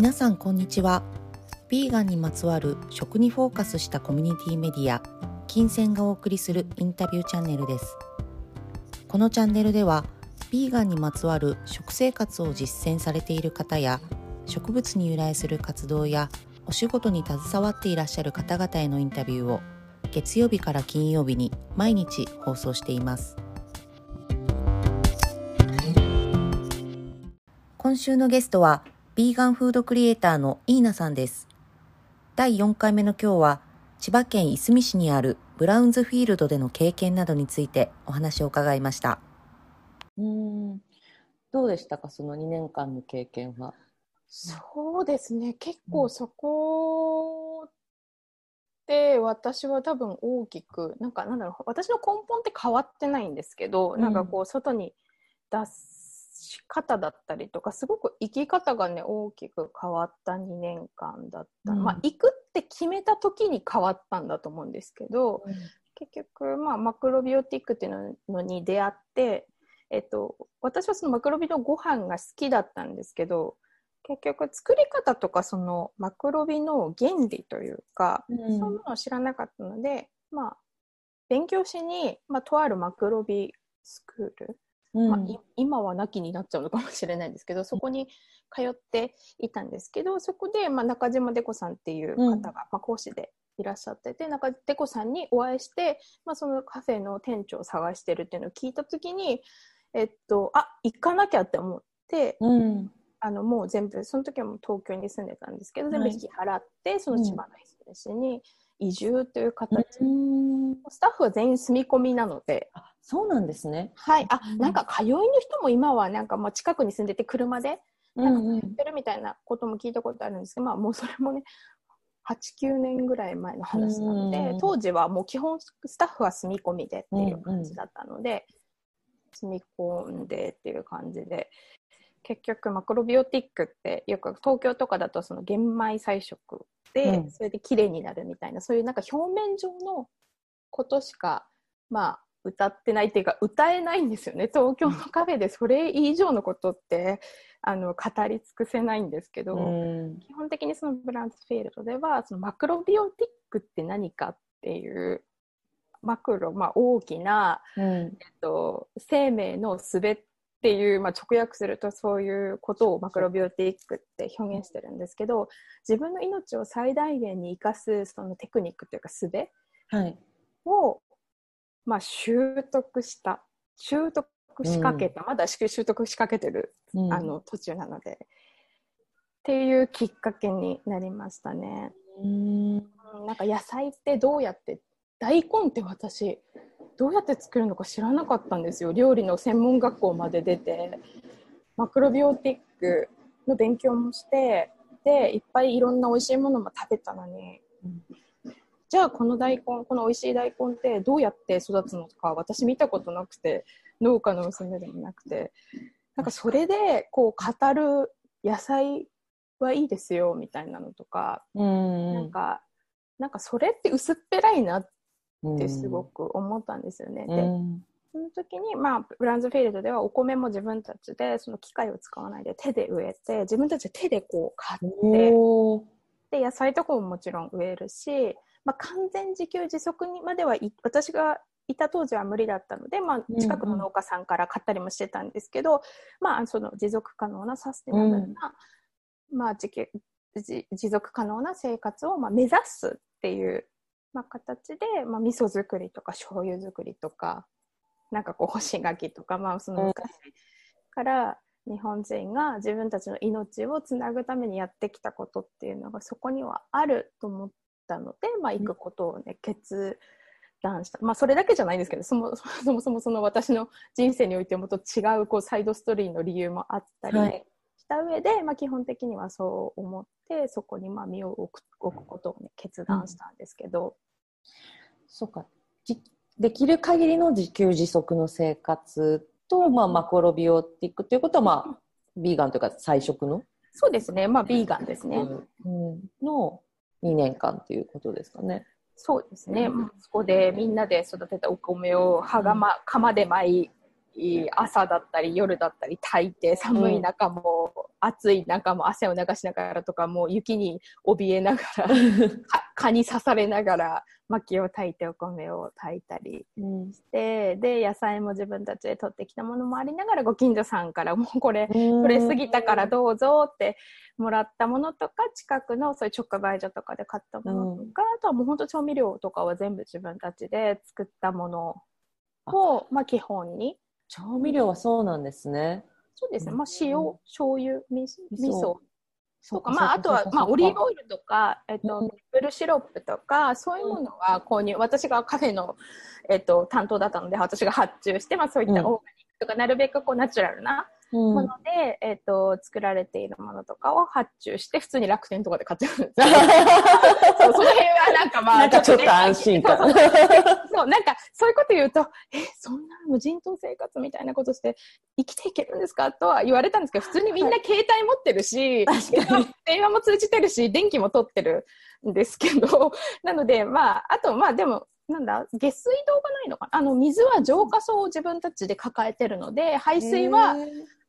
皆さんこんにちは。ビーガンにまつわる食にフォーカスしたコミュニティメディア金銭がお送りするインタビューチャンネルです。このチャンネルではビーガンにまつわる食生活を実践されている方や植物に由来する活動やお仕事に携わっていらっしゃる方々へのインタビューを月曜日から金曜日に毎日放送しています。今週のゲストはビーガンフードクリエイターのイーナさんです。第4回目の今日は千葉県いすみ市にあるブラウンズフィールドでの経験などについてお話を伺いました。うん。どうでしたか？その2年間の経験は。そうですね。結構そこで私は多分大きくなんかなんだろう私の根本って変わってないんですけど、うん、なんかこう外に出し方だったりとかすごく生き方がね大きく変わった2年間だった、うん、まあ行くって決めた時に変わったんだと思うんですけど、うん、結局、まあ、マクロビオティックっていうのに出会って、えっと、私はそのマクロビのご飯が好きだったんですけど結局作り方とかそのマクロビの原理というか、うん、そういうのを知らなかったので、まあ、勉強しに、まあ、とあるマクロビスクールうん、まあ、今はなきになっちゃうのかもしれないんですけどそこに通っていたんですけどそこで、まあ、中島デコさんっていう方が、うん、まあ、講師でいらっしゃってて中デコさんにお会いして、まあ、そのカフェの店長を探してるっていうのを聞いた時に、えっと、あ行かなきゃって思って、うん、あのもう全部その時はもう東京に住んでたんですけど全部引き払って、はい、その千葉の市に移住という形、スタッフは全員住み込みなので。そうなんですね。はい。あ、なんか通いの人も今はなんかもう近くに住んでて車で、なんかやってるみたいなことも聞いたことあるんですけど、まあもうそれもね、8、9年ぐらい前の話なので、当時はもう基本スタッフは住み込みでっていう感じだったので、住み込んでっていう感じで、結局マクロビオティックってよく東京とかだとその玄米菜食で、うん、それで綺麗になるみたいなそういうなんか表面上のことしかまあ歌ってないっていうか歌えないんですよね。東京のカフェでそれ以上のことってあの語り尽くせないんですけど、うん、基本的にそのブランスフィールドではそのマクロビオティックって何かっていうマクロ、まあ、大きな、うん、えっと、生命のすべっていう、まあ、直訳するとそういうことをマクロビオティックって表現してるんですけど自分の命を最大限に生かすそのテクニックというか術を、まあ、習得した習得しかけた、うん、まだ習得しかけてる、うん、あの途中なので。っていうきっかけになりましたね。うん。なんか野菜ってどうやって大根って私どうやって作るのか知らなかったんですよ。料理の専門学校まで出てマクロビオティックの勉強もしてでいっぱいいろんな美味しいものも食べたのに、じゃあこの大根この美味しい大根ってどうやって育つのか私見たことなくて農家の娘でもなくて。なんかそれでこう語る野菜はいいですよみたいなのとか、ん。なんかなんかそれって薄っぺらいなってすごく思ったんですよね。でその時に、まあ、ブランズフィールドではお米も自分たちでその機械を使わないで手で植えて自分たちで手でこう買ってで野菜とかももちろん植えるし、まあ、完全自給自足にまではい私がいた当時は無理だったので、まあ、近くの農家さんから買ったりもしてたんですけど、うんうん、まあ、その持続可能なサステナブルな、うん、まあ、持続可能な生活をまあ目指すっていうまあ、形で、まあ、味噌作りとか醤油作りとかなんかこう干し柿とか、まあ、その昔から日本人が自分たちの命をつなぐためにやってきたことっていうのがそこにはあると思ったので、まあ、行くことをね決断した、まあ、それだけじゃないんですけどそも そもそもその私の人生においてもと違うこうサイドストーリーの理由もあったり、はい。した上で、まあ、基本的にはそう思ってそこにまあ身を置く置くことを、ね、決断したんですけど、うん、そうか。できる限りの自給自足の生活と、まあ、マクロビオティックということは、まあ、ビーガンというか菜食の？そうですね。まあビーガンですね、うん、の2年間ということですかね。そうですね、うん、そこでみんなで育てたお米を羽釜、釜で舞い朝だったり夜だったり炊いて寒い中も、うん、暑い中も汗を流しながらとかもう雪に怯えながら 蚊に刺されながら薪を炊いてお米を炊いたりして、うん、で野菜も自分たちで取ってきたものもありながらご近所さんからもうこれ取れすぎたからどうぞってもらったものとか近くのそういう直売所とかで買ったものとか、うん、あとはもう本当調味料とかは全部自分たちで作ったものをまあ、基本に調味料はそうなんですね。そうですね。まあ、塩、醤油、味噌。とか、まあ、あとは、まあ、オリーブオイルとか、えっと、メープルシロップとか、そういうものは購入、私がカフェの、えっと、担当だったので、私が発注して、まあ、そういったオーガニックとか、なるべくこう、ナチュラルなもので、うん、えっ、ー、と、作られているものとかを発注して、普通に楽天とかで買ってるんです そうその辺はなんかまあ、なんかちょっと安心感。そう、なんかそういうこと言うと、え、そんな無人島生活みたいなことして生きていけるんですかとは言われたんですけど、普通にみんな携帯持ってるし、電話も通じてるし、電気も取ってるんですけど、なので、まあ、あと、まあでも、なんだ下水道がないのかな？あの水は浄化槽を自分たちで抱えてるので排水は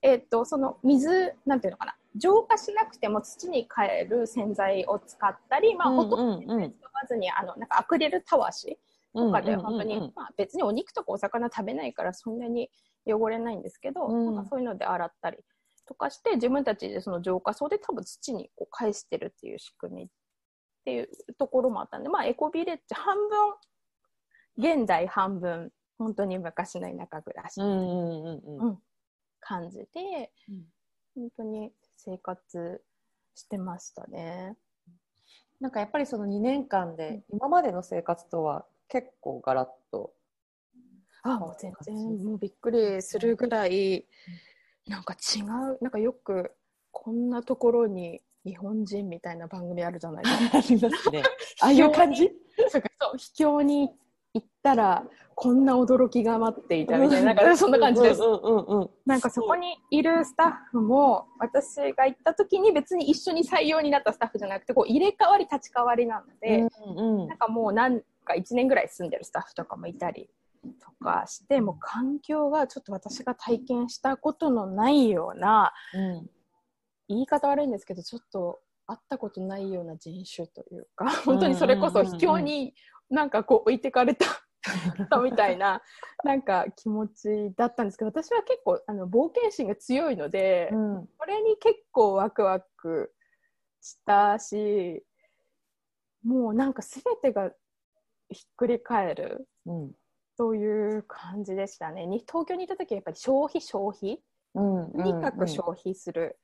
えっ、と、その水、なんていうのかな、浄化しなくても土に変える洗剤を使ったり、まあ、ほとんど使わずに、あの、なんかアクリルたわしとかで、本当に、まあ、別にお肉とかお魚食べないからそんなに汚れないんですけど、うん、なんかそういうので洗ったりとかして、自分たちでその浄化槽で多分土にこう返してるっていう仕組みっていうところもあったんで、まあ、エコビレッジ半分、現代半分、本当に昔の田舎暮らし。うんうんうん。うん感じで、うん、本当に生活してましたね。なんかやっぱりその2年間で今までの生活とは結構ガラッと。あもう全然もうびっくりするぐらいなんか違うなんかよくこんなところに日本人みたいな番組あるじゃないですか。ありますね。ああいう感じ？そう秘境に行ったらこんな驚きが待っていたみたいな、なんかそんな感じです。なんかそこにいるスタッフも、私が行った時に別に一緒に採用になったスタッフじゃなくて、こう入れ替わり立ち替わりなので、うんうん、なんかもうなんか1年ぐらい住んでるスタッフとかもいたりとかして、もう環境がちょっと私が体験したことのないような、うん、言い方悪いんですけど、ちょっと会ったことないような人種というか、本当にそれこそ秘境になんかこう置いてかれた みたいな なんか気持ちだったんですけど私は結構あの冒険心が強いので、うん、これに結構ワクワクしたしもうなんか全てがひっくり返る、うん、そういう感じでしたね。に東京にいた時はやっぱり消費消費、うん、とにかく消費する。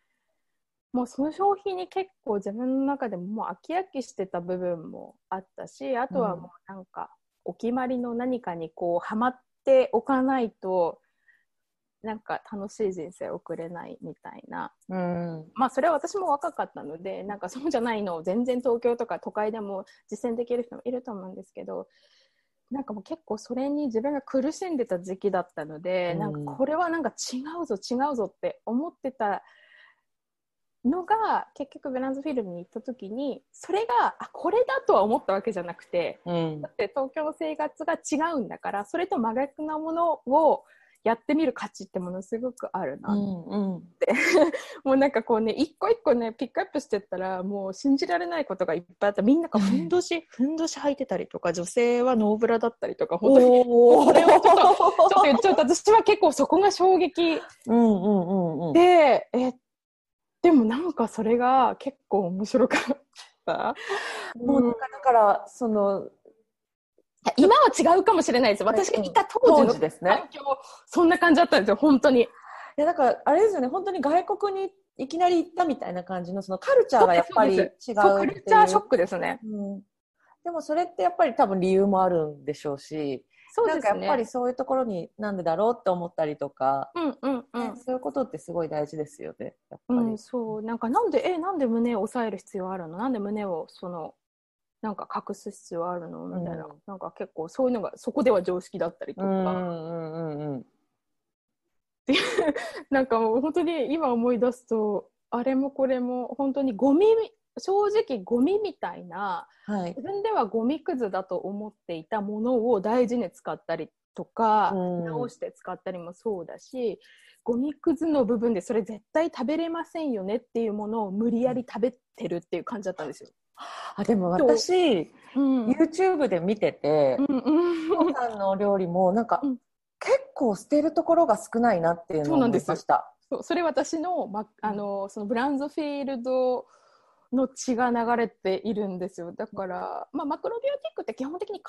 もうその消費に結構自分の中でももう飽き飽きしてた部分もあったしあとはもうなんかお決まりの何かにこうハマっておかないとなんか楽しい人生を送れないみたいな、うん、まあそれは私も若かったのでなんかそうじゃないのを全然東京とか都会でも実践できる人もいると思うんですけどなんかもう結構それに自分が苦しんでた時期だったので、うん、なんかこれはなんか違うぞ違うぞって思ってたのが結局ベランズフィルムに行った時にそれがあこれだとは思ったわけじゃなくて、うん、だって東京の生活が違うんだからそれと真逆なものをやってみる価値ってものすごくあるな。って、うんうん、もうなんかこうね一個一個ねピックアップしてったらもう信じられないことがいっぱいあったみんながふんどしふんどし履いてたりとか女性はノーブラだったりとか 本当に。これをちょっと ちょっと言っちゃうと私は結構そこが衝撃、うんうんうんうん、でえっでもなんかそれが結構面白かった。もうなんかだからその今は違うかもしれないです。私がいた当時の環境、ね、そんな感じだったんですよ、本当に。いや、だからあれですよね、本当に外国にいきなり行ったみたいな感じの、そのカルチャーがやっぱり違うカルチャーショックですね、うん。でもそれってやっぱり多分理由もあるんでしょうし、そうですね、なんかやっぱりそういうところになんでだろうって思ったりとか、うんうんうん、そういうことってすごい大事ですよね。やっぱり、うん、そう。なんかなんでえなんで胸を抑える必要あるの？なんで胸をそのなんか隠す必要あるの？みたいな、うん、なんか結構そういうのがそこでは常識だったりとか。うんうんうんうん なんかもう本当に今思い出すとあれもこれも本当にゴミ正直ゴミみたいな、はい、自分ではゴミくずだと思っていたものを大事に使ったりとか、直して使ったりもそうだし、ゴミくずの部分でそれ絶対食べれませんよねっていうものを無理やり食べてるっていう感じだったんですよ。あでも私、うん、YouTube で見てて、うんうん、さんの料理もなんか、うん、結構捨てるところが少ないなっていうのを思いました。そうそれ私の,、ま、あのそのブランズフィールドの血が流れているんですよ。だから、まあ、マクロビオティックって基本的に皮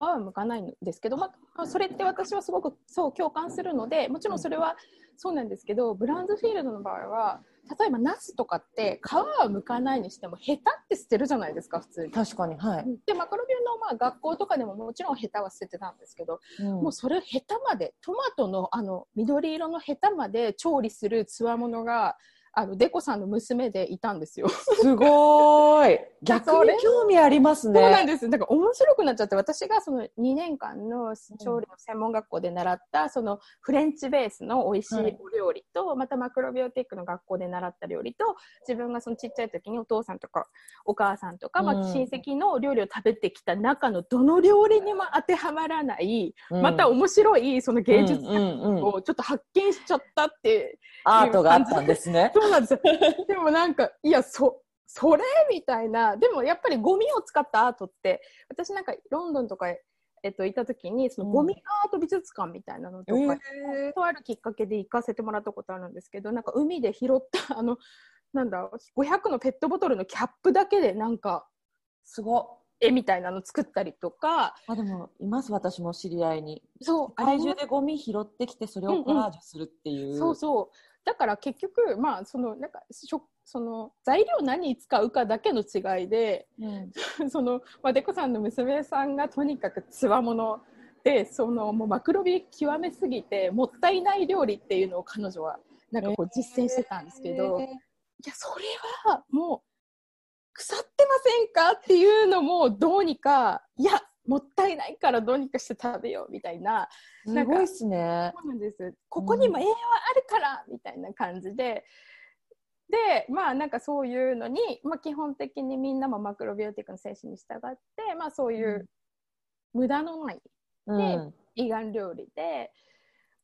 は向かないんですけど、まあ、それって私はすごくそう共感するのでもちろんそれはそうなんですけどブランズフィールドの場合は例えばナスとかって皮は剥かないにしてもヘタって捨てるじゃないですか普通に。確かにはい。でマクロビュのまあ学校とかでももちろんヘタは捨ててたんですけど、うん、もうそれヘタまでトマトのあの緑色のヘタまで調理するつわものがあのデコさんの娘でいたんですよ。すごい。逆に興味ありますね。そうなんです。だから面白くなっちゃって、私がその2年間の調理の専門学校で習った、そのフレンチベースの美味しいお料理と、はい、またマクロビオティックの学校で習った料理と、自分がそのちっちゃい時にお父さんとかお母さんとか、まあ親戚の料理を食べてきた中のどの料理にも当てはまらない、うん、また面白いその芸術をちょっと発見しちゃったってアートがあったんですね。そうなんですよ。でもなんか、いや、そ、それみたいな。でもやっぱりゴミを使ったアートって、私なんかロンドンとか、えっと、行った時に、そのゴミアート美術館みたいなのとか、うん、とあるきっかけで行かせてもらったことあるんですけど、なんか海で拾った、あの、なんだ、500のペットボトルのキャップだけでなんか、すご絵みたいなの作ったりとか。あ、でも、います、私も知り合いに。そう。世界中でゴミ拾ってきて、それをコラージュするっていう。うんうん、そうそう。だから結局、まあ、そのなんかその材料何に使うかだけの違いで、うん、その、まあ、デコさんの娘さんがとにかくつわものでそのもうマクロビ極めすぎてもったいない料理っていうのを彼女はなんかこう実践してたんですけど、えー、いやそれはもう腐ってませんか？っていうのもどうにかいやもったいないからどうにかして食べようみたいな。すごいっすね。そうなんです。ここにも栄養あるから、みたいな感じで。で、まあなんかそういうのに、まあ基本的にみんなもマクロビオティックの精神に従って、まあそういう無駄のない、で、うん、ガン料理で、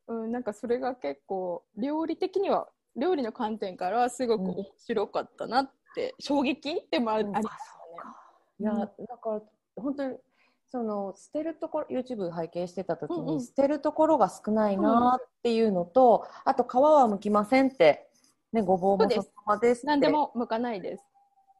うん、なんかそれが結構料理的には、料理の観点からはすごく面白かったなって、うん、衝撃でもありますね。いや、だから本当にその捨てるところ YouTube 拝見してた時に、うんうん、捨てるところが少ないなっていうのと、うん、あと皮は剥きませんって、ね、ごぼうもそのままです何でも剥かないです。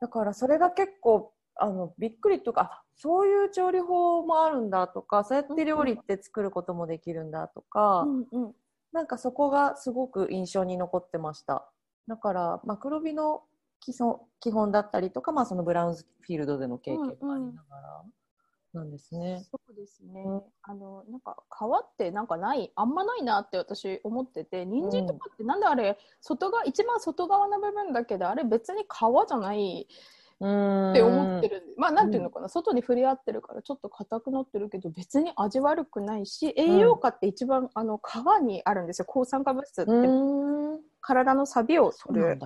だからそれが結構あのびっくりとかそういう調理法もあるんだとかそうやって料理って作ることもできるんだとか、うんうん、なんかそこがすごく印象に残ってました。だからマクロビの基礎基本だったりとか、まあ、そのブラウンズフィールドでの経験もありながら、うんうんなんですね。そうですね。あのなんか皮ってなんかないあんまないなって私思ってて、人参とかってなんであれ、うん、外が一番外側の部分だけであれ別に皮じゃないって思ってるまあなんていうのかな、うん、外に触れ合ってるからちょっと硬くなってるけど別に味悪くないし栄養価って一番、あの皮にあるんですよ。抗酸化物質って、体のサビを取る。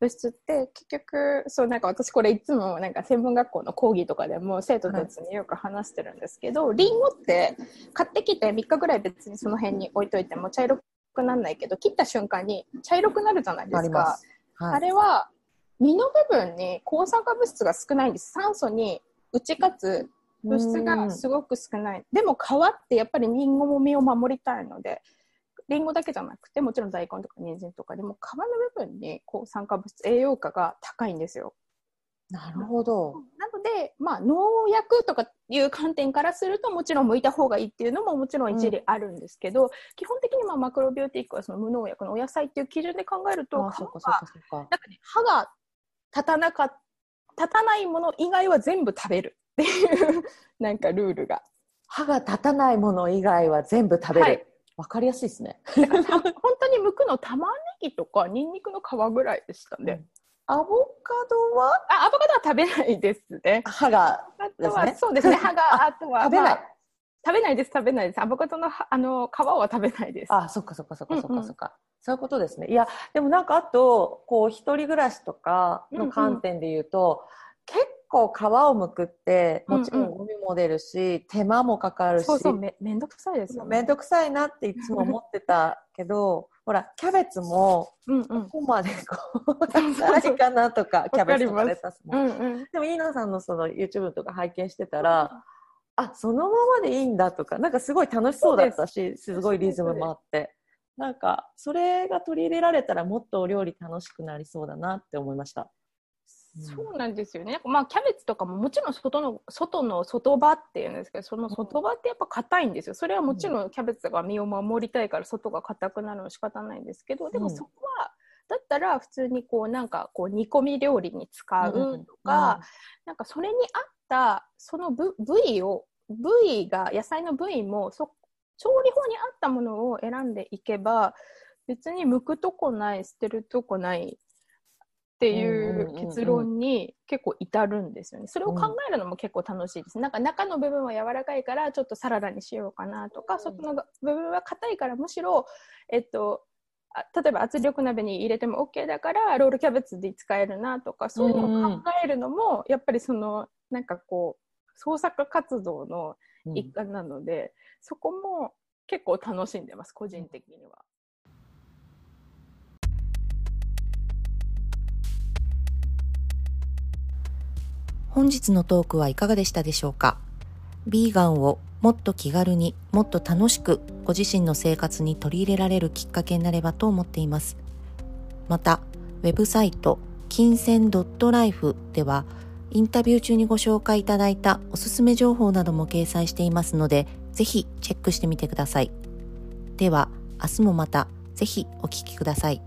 物質って結局そうなんか私これいつもなんか専門学校の講義とかでも生徒たちによく話してるんですけど、はい、リンゴって買ってきて3日ぐらい別にその辺に置いといても茶色くならないけど切った瞬間に茶色くなるじゃないですか。あはい、あれは実の部分に抗酸化物質が少ないんです。酸素に打ち勝つ物質がすごく少ない。でも皮ってやっぱりリンゴも実を守りたいのでりんごだけじゃなくてもちろん大根とか人参とかでも皮の部分にこう酸化物質栄養価が高いんですよ。なるほど。なので、まあ、農薬とかいう観点からするともちろん剥いた方がいいっていうのももちろん一理あるんですけど、うん、基本的にまあマクロビオティックはその無農薬のお野菜っていう基準で考えると皮はなんか、ね、歯が立たなか立たないもの以外は全部食べるっていうなんかルールが。歯が立たないもの以外は全部食べる。はいわかりやすいですね。本当に剥くの玉ねぎとかニンニクの皮ぐらいでしたね。アボカドは？あアボカドは食べないですね。歯が、ね、あとはそうですね。歯があとは食べない、まあ、食べないです食べないです。アボカドのあの皮は食べないです。あそっかそっかそっかそっかそっか。うんうん、そういうことですね。いやでもなんかあとこう一人暮らしとかの観点で言うと、うんうん、結構皮をむくってもちろんゴミも出るし、うんうん、手間もかかるしそうそうめめんどくさいですよ、ね、めんどくさいなっていつも思ってたけどほらキャベツもここまでこうやったらいいかなとかキャベツとかレタスも、うんうん、でもイーナさんのその YouTube とか拝見してたら、あそのままでいいんだとかなんかすごい楽しそうだったしす。ごいリズムもあって。なんかそれが取り入れられたらもっとお料理楽しくなりそうだなって思いました。そうなんですよね。まあ、キャベツとかももちろん外の、外の外葉っていうんですけど、その外葉ってやっぱ硬いんですよ。それはもちろんキャベツが身を守りたいから外が硬くなるのは仕方ないんですけど、でもそこは、だったら普通にこうなんかこう煮込み料理に使うとか、うん、なんかそれに合ったその部部位を、部位が、野菜の部位もそ調理法に合ったものを選んでいけば、別に剥くとこない、捨てるとこないっていう結論に結構至るんですよね。それを考えるのも結構楽しいです。なんか中の部分は柔らかいからちょっとサラダにしようかなとか、外の部分は硬いからむしろ、えっと、例えば圧力鍋に入れても OK だからロールキャベツで使えるなとかそういうのを考えるのもやっぱりそのなんかこう創作活動の一環なので、うん、そこも結構楽しんでます個人的には。本日のトークはいかがでしたでしょうか？ビーガンをもっと気軽にもっと楽しくご自身の生活に取り入れられるきっかけになればと思っています。また、ウェブサイト金銭 .life ではインタビュー中にご紹介いただいたおすすめ情報なども掲載していますので、ぜひチェックしてみてください。では、明日もまたぜひお聴きください。